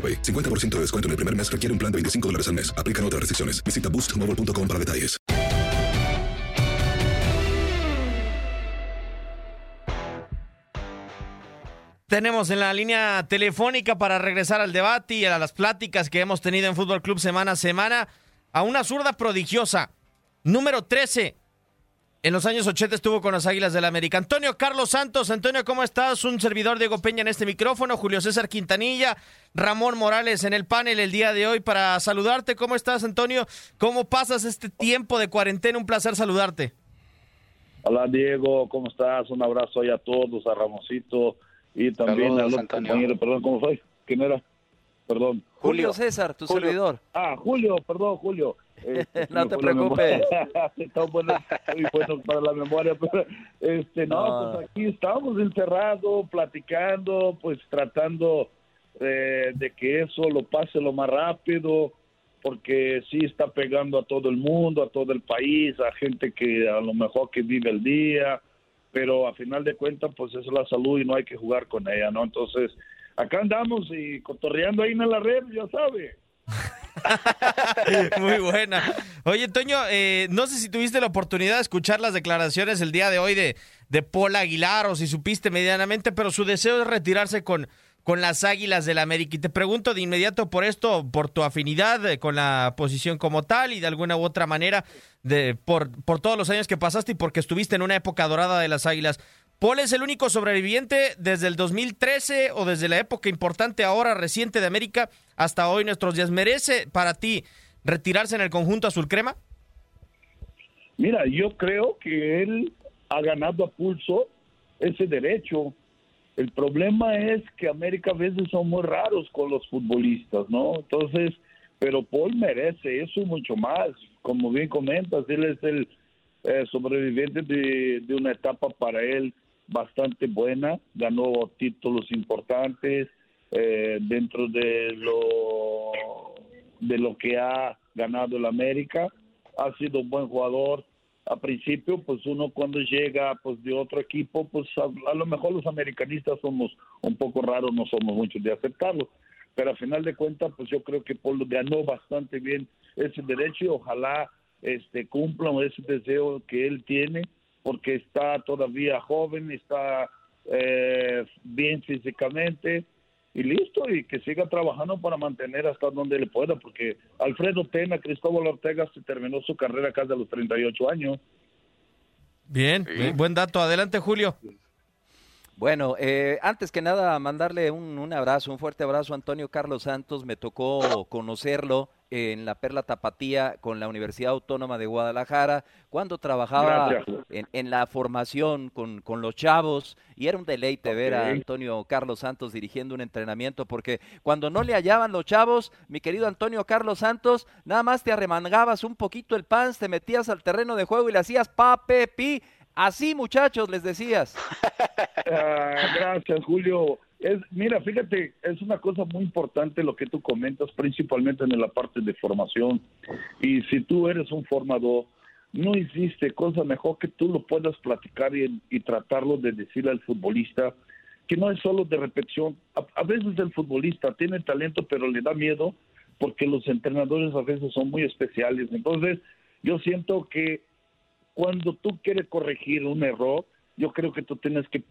AroPay. 50% de descuento en el primer mes requiere un plan de 25 dólares al mes. Aplican otras restricciones. Visita boostmobile.com para detalles. Tenemos en la línea telefónica para regresar al debate y a las pláticas que hemos tenido en Fútbol Club semana a semana a una zurda prodigiosa. Número 13. En los años 80 estuvo con las Águilas del América. Antonio Carlos Santos. Antonio, ¿cómo estás? Un servidor Diego Peña en este micrófono. Julio César Quintanilla. Ramón Morales en el panel el día de hoy para saludarte. ¿Cómo estás, Antonio? ¿Cómo pasas este tiempo de cuarentena? Un placer saludarte. Hola, Diego. ¿Cómo estás? Un abrazo ahí a todos, a Ramosito y también Saludos, a los Antonio. compañeros. Perdón, ¿cómo soy? ¿Quién era? Perdón. Julio César, tu Julio. servidor. Ah, Julio, perdón, Julio. Este, No te preocupes. memoria. Está bueno, muy bueno para la memoria, pero este, no, No. pues aquí estamos encerrados, platicando, pues tratando eh, de que eso lo pase lo más rápido, porque sí está pegando a todo el mundo, a todo el país, a gente que a lo mejor que vive el día, pero a final de cuentas, pues es la salud y no hay que jugar con ella, ¿no? Entonces, acá andamos y cotorreando ahí en la red, ya sabe. Muy buena. Oye, Toño, eh, no sé si tuviste la oportunidad de escuchar las declaraciones el día de hoy de, de Paul Aguilar o si supiste medianamente, pero su deseo es retirarse con, con las Águilas del América. Y te pregunto de inmediato por esto, por tu afinidad eh, con la posición como tal y de alguna u otra manera, de, por, por todos los años que pasaste y porque estuviste en una época dorada de las Águilas. ¿Paul es el único sobreviviente desde el 2013 o desde la época importante ahora reciente de América hasta hoy nuestros días? ¿Merece para ti retirarse en el conjunto azul crema? Mira, yo creo que él ha ganado a pulso ese derecho. El problema es que América a veces son muy raros con los futbolistas, ¿no? Entonces, pero Paul merece eso mucho más. Como bien comentas, él es el eh, sobreviviente de una etapa para él bastante buena. Ganó títulos importantes eh, dentro de lo de lo que ha ganado el América. Ha sido un buen jugador. A principio, pues uno cuando llega pues de otro equipo, pues a, lo mejor los americanistas somos un poco raros, no somos muchos de aceptarlo. Pero a final de cuentas, pues yo creo que Polo ganó bastante bien ese derecho y ojalá este cumpla ese deseo que él tiene, porque está todavía joven, está eh, bien físicamente y listo, y que siga trabajando para mantener hasta donde le pueda, porque Alfredo Tena, Cristóbal Ortega se terminó su carrera casi a los 38 años. Bien, bien, buen dato. Adelante, Julio. Bueno, eh, antes que nada, mandarle un, un abrazo, un fuerte abrazo a Antonio Carlos Santos. Me tocó conocerlo en la Perla Tapatía con la Universidad Autónoma de Guadalajara, cuando trabajaba en, en, la formación con, con, los chavos y era un deleite ver a Antonio Carlos Santos dirigiendo un entrenamiento porque cuando no le hallaban los chavos, mi querido Antonio Carlos Santos, nada más te arremangabas un poquito el pants, te metías al terreno de juego y le hacías pa, pe, pi. Así muchachos les decías. Ah, gracias Julio. Mira, fíjate, es una cosa muy importante lo que tú comentas, principalmente en la parte de formación. Y si tú eres un formador, no existe cosa mejor que tú lo puedas platicar y, y tratarlo de decirle al futbolista que no es solo de repetición. A, veces el futbolista tiene talento, pero le da miedo porque los entrenadores a veces son muy especiales. Entonces, yo siento que cuando tú quieres corregir un error, yo creo que tú tienes que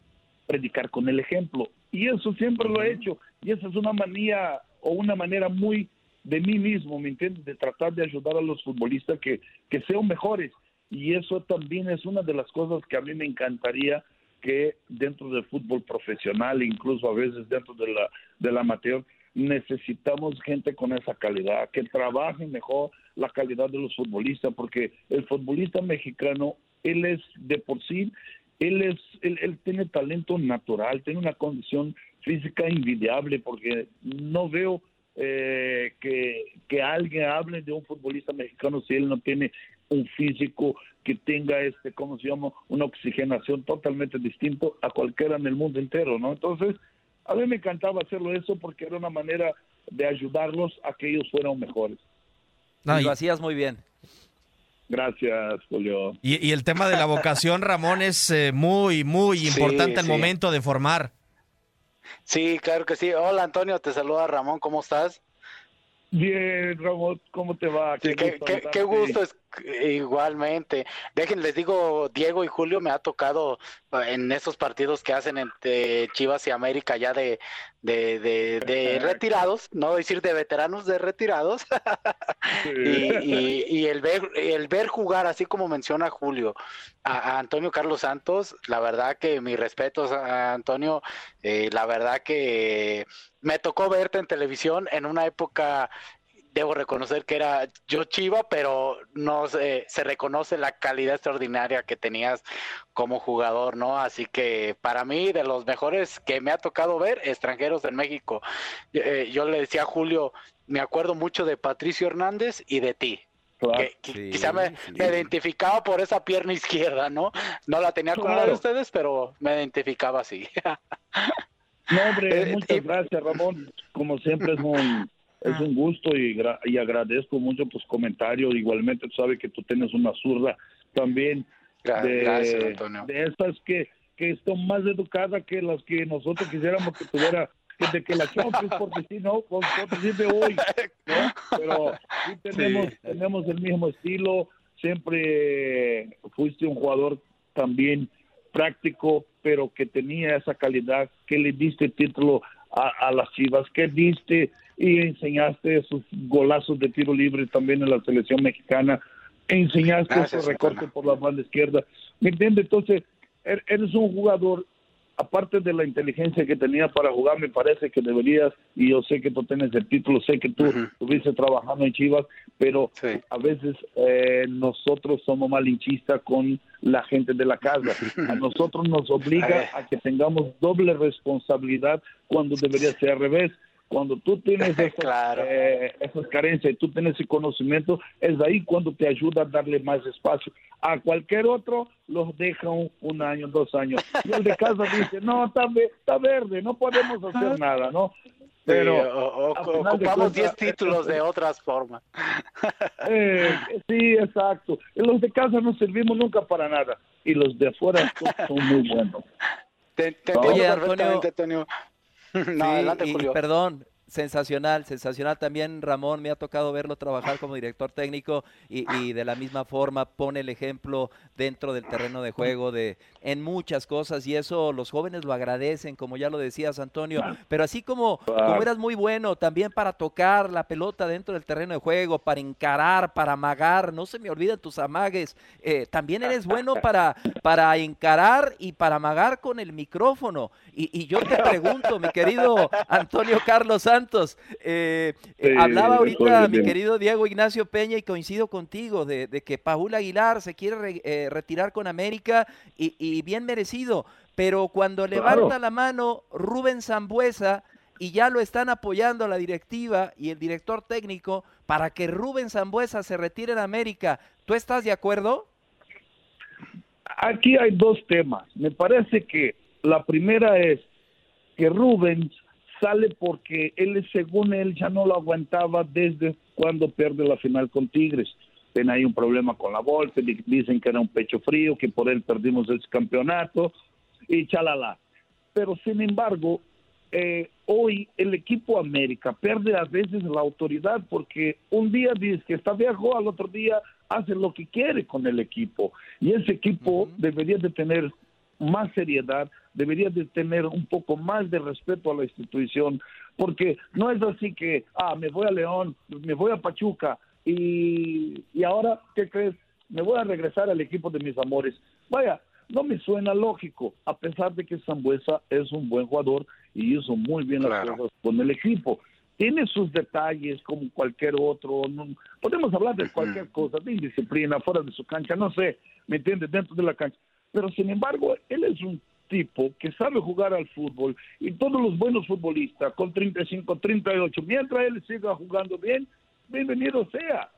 predicar con el ejemplo. Y eso siempre lo he hecho. Y esa es una manía o una manera muy de mí mismo, ¿me entiendes? De tratar de ayudar a los futbolistas que, que sean mejores. Y eso también es una de las cosas que a mí me encantaría que dentro del fútbol profesional, incluso a veces dentro de la, del amateur, necesitamos gente con esa calidad, que trabaje mejor la calidad de los futbolistas, porque el futbolista mexicano, él es de por sí él es él, tiene talento natural, tiene una condición física invidiable porque no veo eh, que, que alguien hable de un futbolista mexicano si él no tiene un físico que tenga este, ¿cómo se llama? Una oxigenación totalmente distinto a cualquiera en el mundo entero, ¿no? Entonces, a mí me encantaba hacerlo eso porque era una manera de ayudarlos a que ellos fueran mejores. Y lo hacías muy bien. Gracias, Julio. Y, el tema de la vocación, Ramón, es eh, muy, muy importante al momento de formar. Sí, claro que sí. Hola, Antonio, te saluda Ramón, ¿cómo estás? Bien, Ramón, ¿cómo te va? Qué, gusto, qué, gusto es igualmente. Dejen, les digo, Diego y Julio me ha tocado eh, en esos partidos que hacen entre Chivas y América ya de, de, de, retirados, no decir de veteranos, de retirados. y, y, el ver el ver jugar, así como menciona Julio, a, Antonio Carlos Santos, la verdad que mis respetos a Antonio, eh, la verdad que me tocó verte en televisión en una época debo reconocer que era yo Chiva, pero no se, se reconoce la calidad extraordinaria que tenías como jugador, ¿no? Así que para mí, de los mejores que me ha tocado ver, extranjeros en México. Eh, yo le decía a Julio, me acuerdo mucho de Patricio Hernández y de ti. que, quizá me, identificaba por esa pierna izquierda, ¿no? No la tenía como la de ustedes, pero me identificaba así. No, hombre, eh, muchas gracias, Ramón. Como siempre es un, es un gusto y, y agradezco mucho tus comentarios. Igualmente, tú sabes que tú tienes una zurda también de, gracias, Antonio. de esas que, que están más educadas que las que nosotros quisiéramos que tuviera de que la Champions, porque si no, por, decir de hoy, Pero sí tenemos, tenemos el mismo estilo, siempre fuiste un jugador también práctico, pero que tenía esa calidad, que le diste título a, las Chivas, que diste y enseñaste esos golazos de tiro libre también en la selección mexicana, enseñaste ese recorte por la banda izquierda, ¿me entiendes? Entonces, er, eres un jugador aparte de la inteligencia que tenía para jugar, me parece que deberías, y yo sé que tú tienes el título, sé que tú estuviste trabajando en Chivas, pero a veces eh, nosotros somos malinchistas con la gente de la casa. A nosotros nos obliga a que tengamos doble responsabilidad cuando debería ser al revés. Cuando tú tienes esas, eh, esas carencias y tú tienes ese conocimiento, es ahí cuando te ayuda a darle más espacio. A cualquier otro los deja un, año, dos años. Y el de casa dice, no, está, está verde, no podemos hacer nada, ¿no? Pero ocupamos 10 títulos de otras formas. Eh, sí, exacto. Los de casa no servimos nunca para nada y los de afuera son, muy buenos. Te, te Oye, Antonio, no, adelante, Julio. perdón, sensacional, sensacional. También Ramón, me ha tocado verlo trabajar como director técnico y, de la misma forma pone el ejemplo dentro del terreno de juego de en muchas cosas y eso los jóvenes lo agradecen, como ya lo decías Antonio, pero así como, como eras muy bueno también para tocar la pelota dentro del terreno de juego, para encarar, para amagar, no se me olviden tus amagues, eh, también eres bueno para, para encarar y para amagar con el micrófono. Y, y yo te pregunto, mi querido Antonio Carlos Santos, Santos. Eh, eh, hablaba ahorita mi querido Diego Ignacio Peña y coincido contigo de, que Paul Aguilar se quiere eh, retirar con América y, bien merecido, pero cuando levanta la mano Rubén Zambuesa y ya lo están apoyando la directiva y el director técnico para que Rubén Zambuesa se retire en América, ¿tú estás de acuerdo? Aquí hay dos temas. Me parece que la primera es que Rubens sale porque él, según él, ya no lo aguantaba desde cuando pierde la final con Tigres. Tiene ahí un problema con la bolsa, dicen que era un pecho frío, que por él perdimos el campeonato y chalala. Pero sin embargo, eh, hoy el equipo América pierde a veces la autoridad porque un día dice que está viejo, al otro día hace lo que quiere con el equipo. Y ese equipo debería de tener más seriedad, debería de tener un poco más de respeto a la institución, porque no es así que, ah, me voy a León, me voy a Pachuca y, y ahora, ¿qué crees? Me voy a regresar al equipo de mis amores. Vaya, no me suena lógico, a pesar de que Zambuesa es un buen jugador y hizo muy bien las cosas con el equipo. Tiene sus detalles como cualquier otro, podemos hablar de cualquier cosa, de indisciplina, fuera de su cancha, no sé, ¿me entiendes? Dentro de la cancha. Pero sin embargo, él es un tipo que sabe jugar al fútbol y todos los buenos futbolistas con 35, 38, mientras él siga jugando bien, bienvenido sea.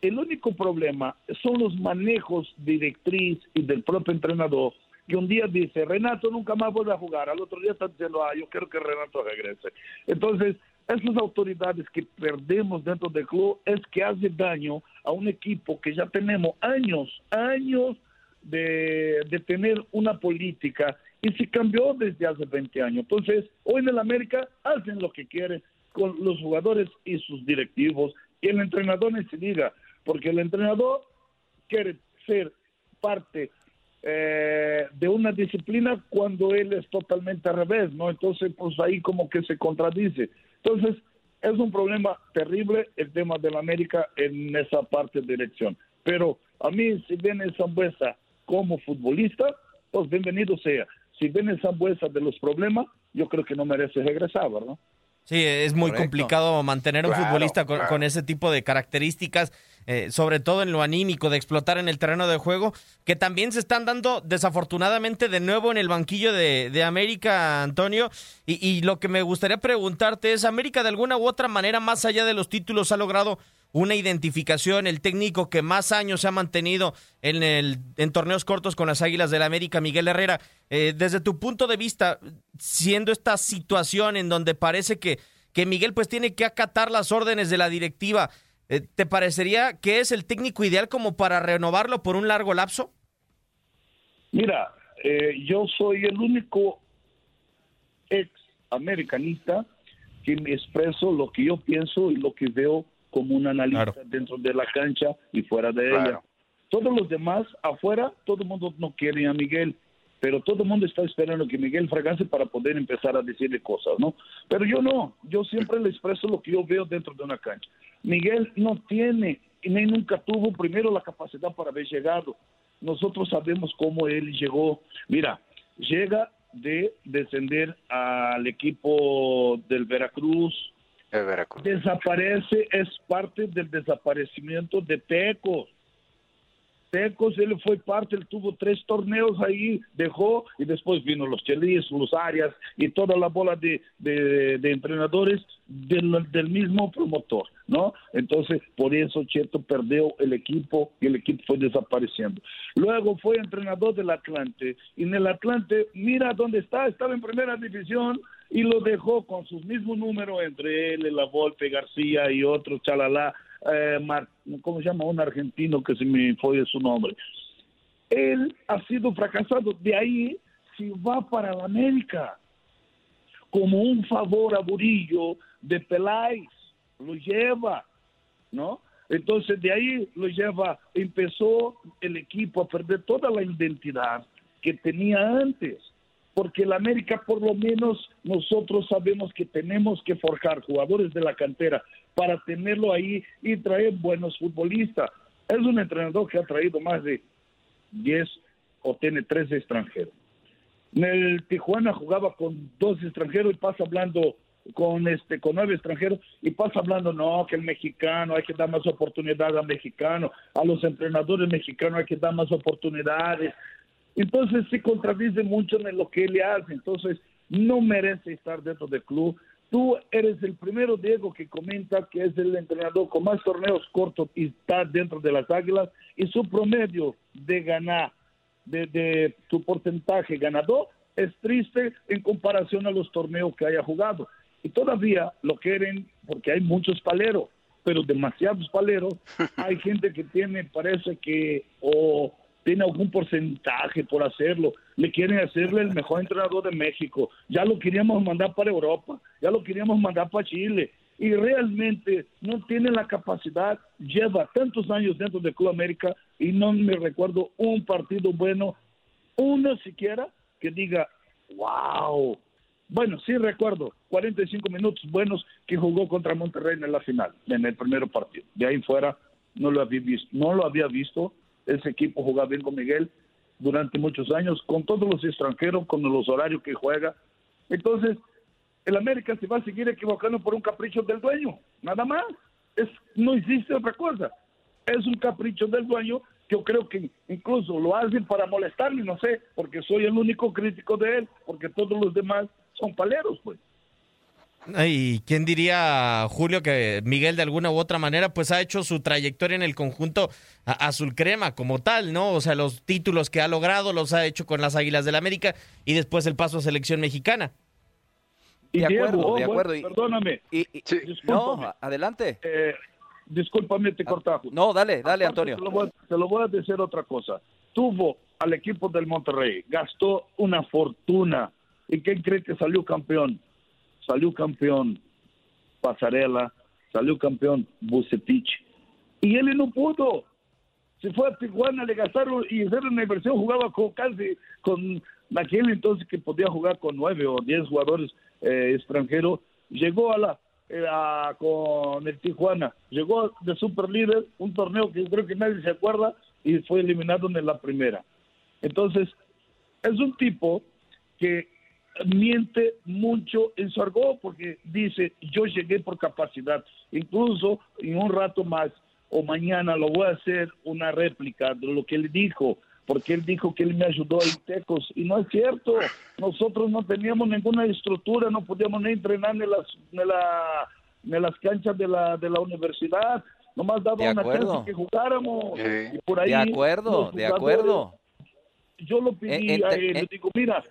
El único problema son los manejos directriz y del propio entrenador que un día dice, Renato nunca más vuelve a jugar, al otro día está diciendo, ah, yo quiero que Renato regrese. Entonces, esas autoridades que perdemos dentro del club es que hace daño a un equipo que ya tenemos años, años de, de tener una política y se cambió desde hace 20 años. Entonces, hoy en el América hacen lo que quieren con los jugadores y sus directivos y el entrenador ni se diga, porque el entrenador quiere ser parte eh, de una disciplina cuando él es totalmente al revés, ¿no? Entonces, pues ahí como que se contradice. Entonces, es un problema terrible el tema del América en esa parte de elección. Pero a mí, si viene Zambuesa como futbolista, pues bienvenido sea. Si viene Zambuesa de los problemas, yo creo que no merece regresar, ¿verdad? Sí, es muy complicado mantener un futbolista con, ese tipo de características, eh, sobre todo en lo anímico, de explotar en el terreno de juego, que también se están dando desafortunadamente de nuevo en el banquillo de, de América, Antonio. Y, y, lo que me gustaría preguntarte es, ¿América de alguna u otra manera, más allá de los títulos, ha logrado una identificación, el técnico que más años se ha mantenido en, el, en torneos cortos con las Águilas del la América, Miguel Herrera. Eh, desde tu punto de vista, siendo esta situación en donde parece que, que Miguel pues tiene que acatar las órdenes de la directiva, eh, ¿te parecería que es el técnico ideal como para renovarlo por un largo lapso? Mira, eh, yo soy el único ex americanista que me expreso lo que yo pienso y lo que veo como un analista dentro de la cancha y fuera de ella. Todos los demás afuera, todo el mundo no quiere a Miguel, pero todo el mundo está esperando que Miguel fracase para poder empezar a decirle cosas, ¿no? Pero yo no, yo siempre le expreso lo que yo veo dentro de una cancha. Miguel no tiene, ni nunca tuvo primero la capacidad para haber llegado. Nosotros sabemos cómo él llegó. Mira, llega de descender al equipo del Veracruz, Desaparece, es parte del desaparecimiento de Tecos. Tecos, él fue parte, él tuvo tres torneos ahí, dejó, y después vino los Chelis, los Arias y toda la bola de, de, entrenadores del, del, mismo promotor, ¿no? Entonces, por eso Cheto perdió el equipo y el equipo fue desapareciendo. Luego fue entrenador del Atlante, y en el Atlante, mira dónde está, estaba en primera división, y lo dejó con sus mismos números entre él, La Volpe, García y otro, Chalala, eh, ¿cómo se llama? Un argentino que se me fue su nombre. Él ha sido fracasado, de ahí si va para la América como un favor a Burillo de Peláez, lo lleva, ¿no? Entonces de ahí lo lleva, empezó el equipo a perder toda la identidad que tenía antes porque el América por lo menos nosotros sabemos que tenemos que forjar jugadores de la cantera para tenerlo ahí y traer buenos futbolistas. Es un entrenador que ha traído más de 10 o tiene 13 extranjeros. En el Tijuana jugaba con dos extranjeros y pasa hablando con este con nueve extranjeros y pasa hablando no que el mexicano hay que dar más oportunidades al mexicano a los entrenadores mexicanos hay que dar más oportunidades entonces se contradice mucho en lo que él hace entonces no merece estar dentro del club tú eres el primero Diego que comenta que es el entrenador con más torneos cortos y está dentro de las Águilas y su promedio de ganar de, de su porcentaje ganador es triste en comparación a los torneos que haya jugado. Y todavía lo quieren, porque hay muchos paleros, pero demasiados paleros. Hay gente que tiene, parece que, o tiene algún porcentaje por hacerlo. Le quieren hacerle el mejor entrenador de México. Ya lo queríamos mandar para Europa, ya lo queríamos mandar para Chile. Y realmente no tiene la capacidad, lleva tantos años dentro de Club América y no me recuerdo un partido bueno, uno siquiera, que diga, wow. Bueno, sí recuerdo, 45 minutos buenos que jugó contra Monterrey en la final, en el primer partido. De ahí fuera no lo había visto, no lo había visto. Ese equipo jugaba bien con Miguel durante muchos años, con todos los extranjeros, con los horarios que juega. Entonces, el América se va a seguir equivocando por un capricho del dueño, nada más. No existe otra cosa. Es un capricho del dueño yo creo que incluso lo hacen para molestarme, no sé, porque soy el único crítico de él, porque todos los demás son paleros, pues. ¿Y quién diría, Julio, que Miguel de alguna u otra manera pues ha hecho su trayectoria en el conjunto azul crema como tal, ¿no? O sea, los títulos que ha logrado los ha hecho con las Águilas del América y después el paso a selección mexicana. de acuerdo, de acuerdo. perdóname. no, adelante. Eh, discúlpame, te cortajo. No, dale, dale, Antonio. Te lo, voy, a decir otra cosa. Tuvo al equipo del Monterrey, gastó una fortuna. ¿Y quién cree que salió campeón? Salió campeón Pasarela, salió campeón Bucetich. Y él no pudo. Se fue a Tijuana, le gastaron y en una inversión jugaba con casi con aquel entonces que podía jugar con nueve o diez jugadores eh, extranjeros. Llegó a la era con el Tijuana. Llegó de super líder, un torneo que creo que nadie se acuerda, y fue eliminado en la primera. Entonces, es un tipo que miente mucho en su argot porque dice, yo llegué por capacidad. Incluso en un rato más o mañana lo voy a hacer una réplica de lo que él dijo porque él dijo que él me ayudó a Tecos y no es cierto. Nosotros no teníamos ninguna estructura, no podíamos ni entrenar en las, en la, en las canchas de la, de la universidad. Nomás daba una chance que jugáramos. Y por ahí de acuerdo, de acuerdo. Yo lo pedí a él, le digo, mira,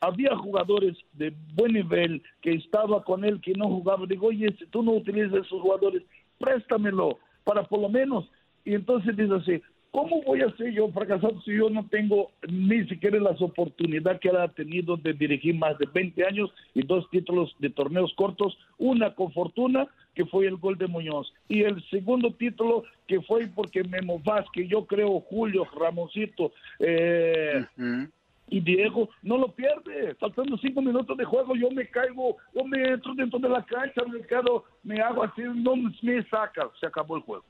había jugadores de buen nivel que estaba con él que no jugaba. Digo, oye, si tú no utilizas esos jugadores, préstamelo para por lo menos. Y entonces dice así, ¿Cómo voy a ser yo fracasado si yo no tengo ni siquiera las oportunidades que él ha tenido de dirigir más de 20 años y dos títulos de torneos cortos? Una con fortuna, que fue el gol de Muñoz, y el segundo título que fue porque Memo Vázquez, yo creo Julio, Ramosito, eh, y Diego no lo pierde. Faltando cinco minutos de juego, yo me caigo, yo me entro dentro de la cancha, me quedo, me hago así, no me saca, se acabó el juego.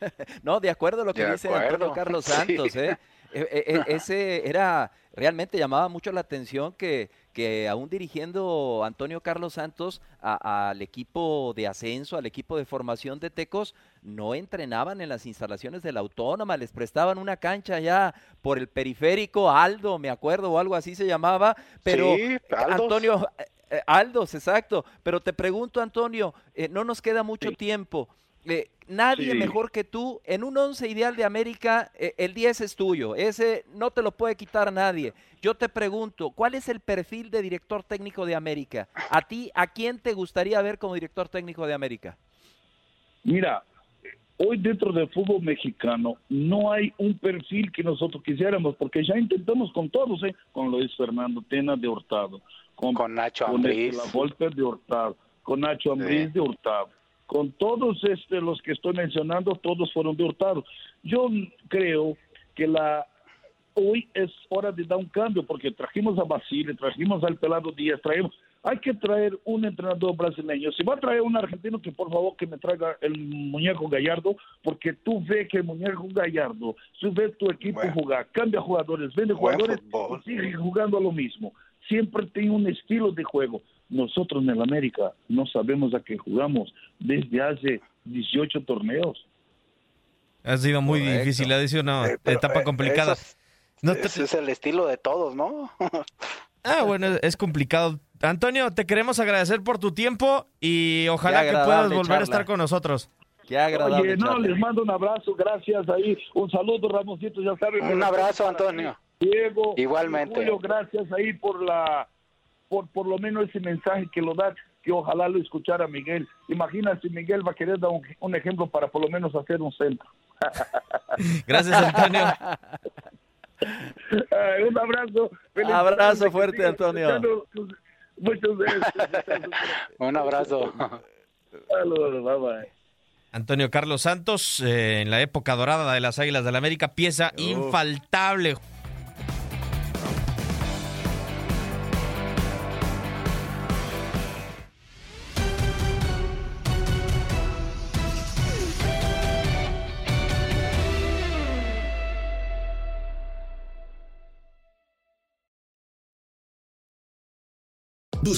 no, de acuerdo a lo que dice Antonio Carlos Santos, ¿eh? E, e, e, ese era, realmente llamaba mucho la atención que, que aún dirigiendo Antonio Carlos Santos al equipo de ascenso, al equipo de formación de Tecos, no entrenaban en las instalaciones de la Autónoma, les prestaban una cancha ya por el periférico, Aldo, me acuerdo, o algo así se llamaba, pero Antonio, eh, eh, Aldos, exacto, pero te pregunto Antonio, eh, no nos queda mucho tiempo. Eh, nadie mejor que tú. En un once ideal de América, eh, el 10 es tuyo. Ese no te lo puede quitar nadie. Yo te pregunto, ¿cuál es el perfil de director técnico de América? ¿A ti, a quién te gustaría ver como director técnico de América? Mira, hoy dentro del fútbol mexicano no hay un perfil que nosotros quisiéramos, porque ya intentamos con todos, ¿eh? con Luis Fernando Tena de Hurtado, con, Nacho con Ambriz, la de Hurtado, con Nacho Ambriz de Hurtado con todos este, los que estoy mencionando, todos fueron de Hurtado. Yo creo que la hoy es hora de dar un cambio, porque trajimos a Basile, trajimos al Pelado Díaz, traemos, hay que traer un entrenador brasileño. Si va a traer un argentino, que por favor que me traiga el muñeco Gallardo, porque tú ves que el muñeco Gallardo, tú ves tu equipo jugar, cambia jugadores, vende jugadores y sigue jugando lo mismo. Siempre tiene un estilo de juego. Nosotros en el América no sabemos a qué jugamos desde hace 18 torneos. Ha sido muy difícil, ha sido una eh, etapa eh, complicada. ese es el estilo de todos, ¿no? ah, bueno, es complicado. Antonio, te queremos agradecer por tu tiempo y ojalá que puedas volver a estar con nosotros. Qué agradable. Oye, no, les mando un abrazo, gracias ahí. Un saludo, Ramosito, ya saben. Un abrazo, Antonio. Diego. Igualmente. Julio, gracias ahí por la por por lo menos ese mensaje que lo da que ojalá lo escuchara Miguel. Imagina si Miguel va a querer dar un, ejemplo para por lo menos hacer un centro. Gracias, Antonio. un abrazo. abrazo fuerte, Antonio. Muchas gracias. un abrazo. Saludos, bye bye. Antonio Carlos Santos, eh, en la época dorada de las Águilas del la América, pieza infaltable.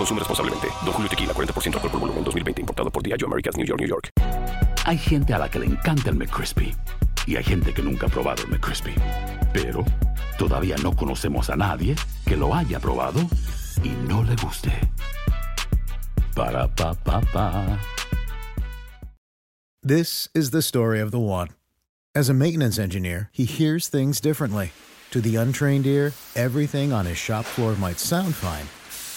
Consume responsablemente. Don Julio Tequila, 40% alcohol por volumen, 2020. Importado por Diageo Americas, New York, New York. Hay gente a la que le encanta el McCrispy. Y hay gente que nunca ha probado el McCrispy. Pero todavía no conocemos a nadie que lo haya probado y no le guste. Para, pa, pa, pa. This is the story of the one. As a maintenance engineer, he hears things differently. To the untrained ear, everything on his shop floor might sound fine